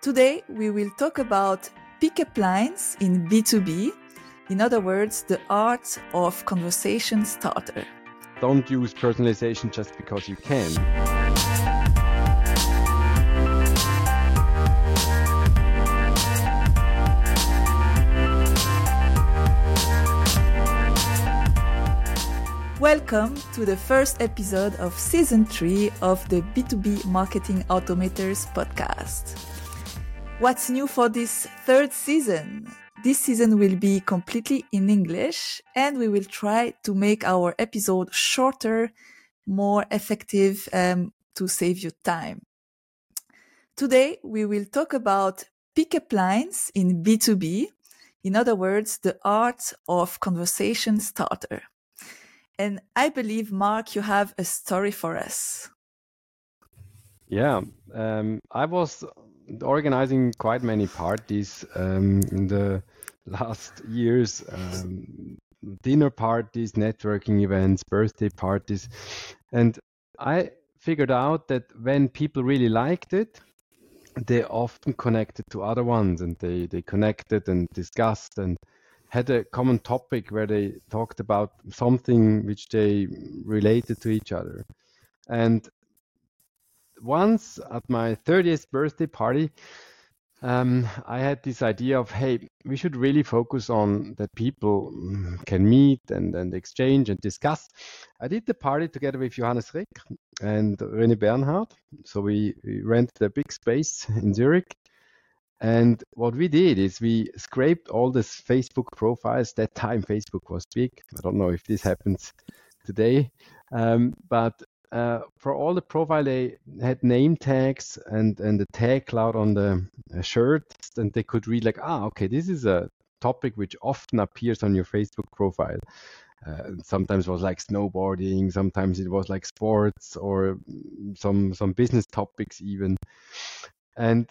Today, we will talk about pickup lines in B2B. In other words, the art of conversation starter. Don't use personalization just because you can. Welcome to the first episode of season three of the B2B Marketing Automators podcast. What's new for this third season? This season will be completely in English and we will try to make our episode shorter, more effective um, to save you time. Today we will talk about pickup lines in B2B. In other words, the art of conversation starter. And I believe, Marc, you have a story for us. Yeah, um, I was organizing quite many parties um, in the last years um, dinner parties, networking events, birthday parties. And I figured out that when people really liked it, they often connected to other ones and they, they connected and discussed and had a common topic where they talked about something which they related to each other. And once at my 30th birthday party, um, I had this idea of, hey, we should really focus on that people can meet and, and exchange and discuss. I did the party together with Johannes Rick and René Bernhard. So we, we rented a big space in Zurich. And what we did is we scraped all the Facebook profiles. That time Facebook was big. I don't know if this happens today. Um, but uh, for all the profile, they had name tags and and the tag cloud on the uh, shirt, and they could read like, ah, okay, this is a topic which often appears on your Facebook profile. Uh, sometimes it was like snowboarding, sometimes it was like sports or some some business topics even. And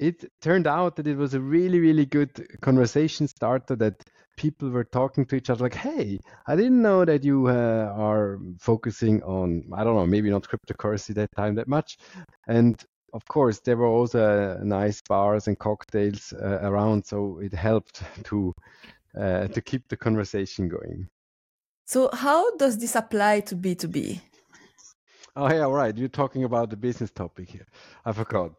it turned out that it was a really really good conversation starter that people were talking to each other like, hey, I didn't know that you uh, are focusing on, I don't know, maybe not cryptocurrency that time that much. And of course, there were also uh, nice bars and cocktails uh, around, so it helped to uh, to keep the conversation going. So, how does this apply to B two B? Oh yeah, right. You're talking about the business topic here. I forgot.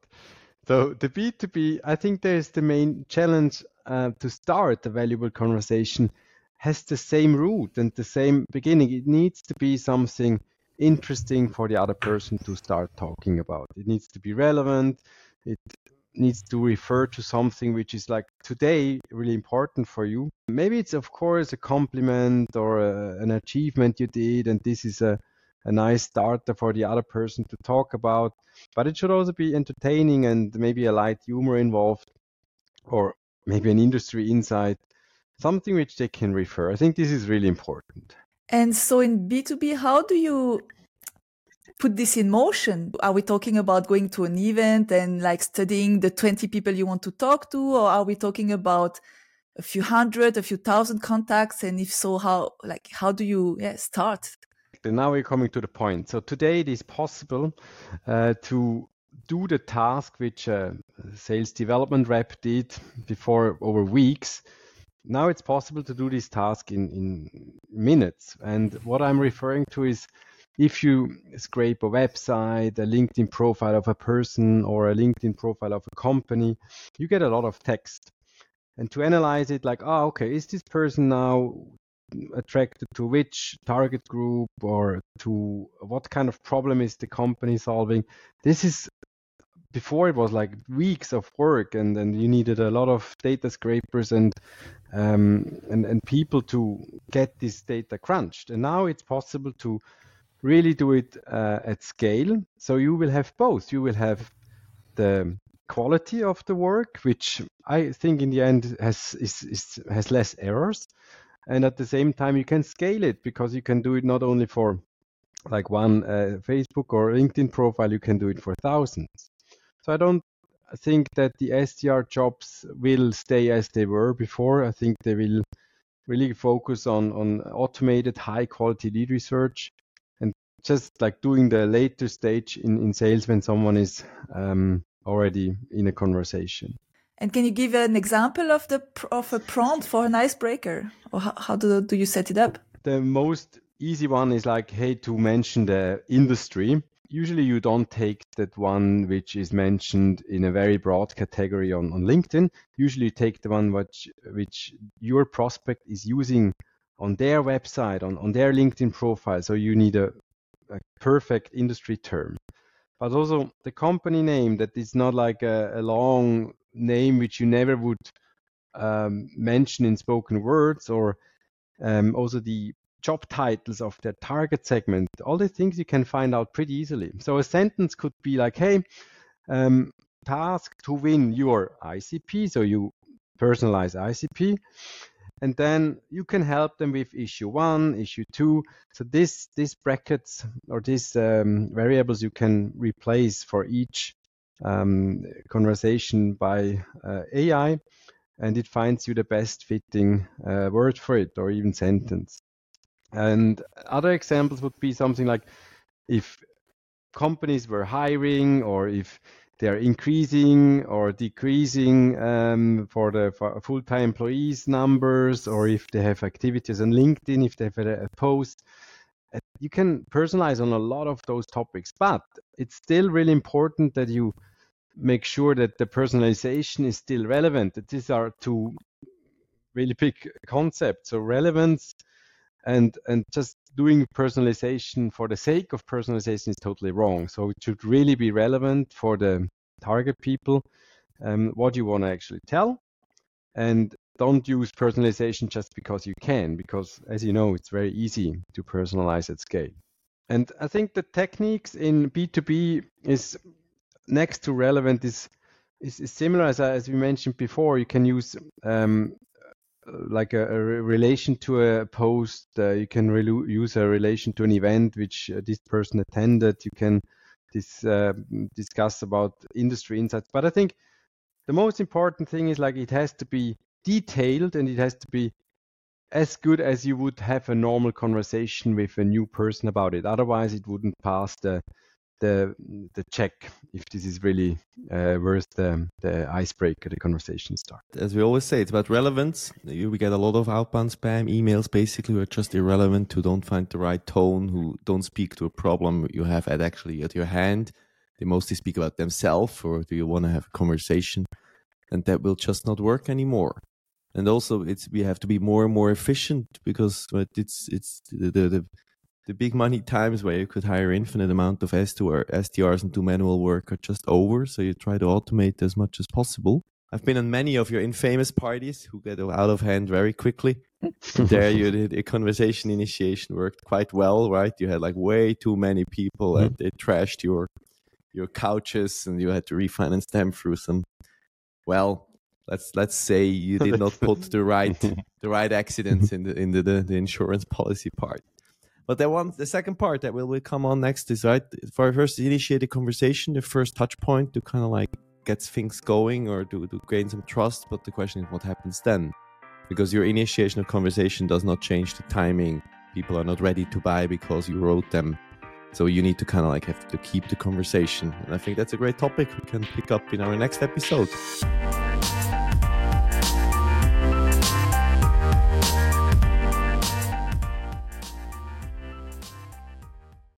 So the B2B, I think there's the main challenge uh, to start a valuable conversation has the same root and the same beginning. It needs to be something interesting for the other person to start talking about. It needs to be relevant. It needs to refer to something which is like today really important for you. Maybe it's of course a compliment or a, an achievement you did, and this is a, a nice starter for the other person to talk about. But it should also be entertaining and maybe a light humor involved, or maybe an industry insight, something which they can refer. I think this is really important. And so in B2B, how do you put this in motion? Are we talking about going to an event and like studying the 20 people you want to talk to? Or are we talking about a few hundred, a few thousand contacts? And if so, how, like, how do you yeah, start? Now we're coming to the point. So today it is possible uh, to do the task which a sales development rep did before over weeks. Now it's possible to do this task in, in minutes. And what I'm referring to is if you scrape a website, a LinkedIn profile of a person, or a LinkedIn profile of a company, you get a lot of text. And to analyze it, like, oh, okay, is this person now attracted to which target group or to what kind of problem is the company solving? This is before it was like weeks of work and then you needed a lot of data scrapers and um, and and people to get this data crunched. And now it's possible to really do it uh, at scale. So you will have both. You will have the quality of the work which i think in the end has is, is has less errors. And at the same time you can scale it because you can do it not only for like one uh, facebook or linkedin profile you can do it for thousands so I don't think that the SDR jobs will stay as they were before. I think they will really focus on on automated high quality lead research and just like doing the later stage in, in sales when someone is um, already in a conversation. And can you give an example of the of a prompt for an icebreaker, or how, how do do you set it up? The most easy one is like, hey, to mention the industry. Usually, you don't take that one which is mentioned in a very broad category on, on LinkedIn. Usually, you take the one which which your prospect is using on their website, on, on their LinkedIn profile. So you need a, a perfect industry term but also the company name that is not like a, a long name which you never would um, mention in spoken words or um, also the job titles of their target segment all the things you can find out pretty easily so a sentence could be like hey um, task to win your icp so you personalize icp and then you can help them with issue one, issue two. So this these brackets or these um, variables you can replace for each um, conversation by uh, AI, and it finds you the best fitting uh, word for it or even sentence. And other examples would be something like if companies were hiring or if they're increasing or decreasing um, for the full-time employees numbers or if they have activities on LinkedIn, if they have a, a post. You can personalize on a lot of those topics, but it's still really important that you make sure that the personalization is still relevant. These are two really big concepts. So relevance and and just doing personalization for the sake of personalization is totally wrong. So it should really be relevant for the target people, um, what you want to actually tell, and don't use personalization just because you can, because as you know, it's very easy to personalize at scale. And I think the techniques in B2B is next to relevant is is, is similar as, as we mentioned before. You can use um, like a, a, relation to a post. Uh, you can use a relation to an event which uh, this person attended. You can uh, discuss about industry insights. But I think the most important thing is like it has to be detailed and it has to be as good as you would have a normal conversation with a new person about it. Otherwise, it wouldn't pass the the the check if this is really uh, worth the the icebreaker, the conversation start. As we always say, it's about relevance. We get a lot of outbound spam emails, basically, who are just irrelevant, who don't find the right tone, who don't speak to a problem you have at actually at your hand. They mostly speak about themselves, or do you want to have a conversation? And that will just not work anymore. And also, it's we have to be more and more efficient because it's it's the, the, the the big money times where you could hire infinite amount of SDRs and do manual work are just over. So you try to automate as much as possible. I've been on many of your infamous parties who get out of hand very quickly. there you did a conversation initiation worked quite well, right? You had like way too many people mm-hmm. and they trashed your your couches and you had to refinance them through some well let's let's say you did not put the right the right accidents in the in the, the, the insurance policy part. But the one, the second part that will, will come on next is right for first initiate a conversation, the first touch point to kind of like get things going or to, to gain some trust. But the question is, what happens then? Because your initiation of conversation does not change the timing. People are not ready to buy because you wrote them. So you need to kind of like have to keep the conversation. And I think that's a great topic we can pick up in our next episode.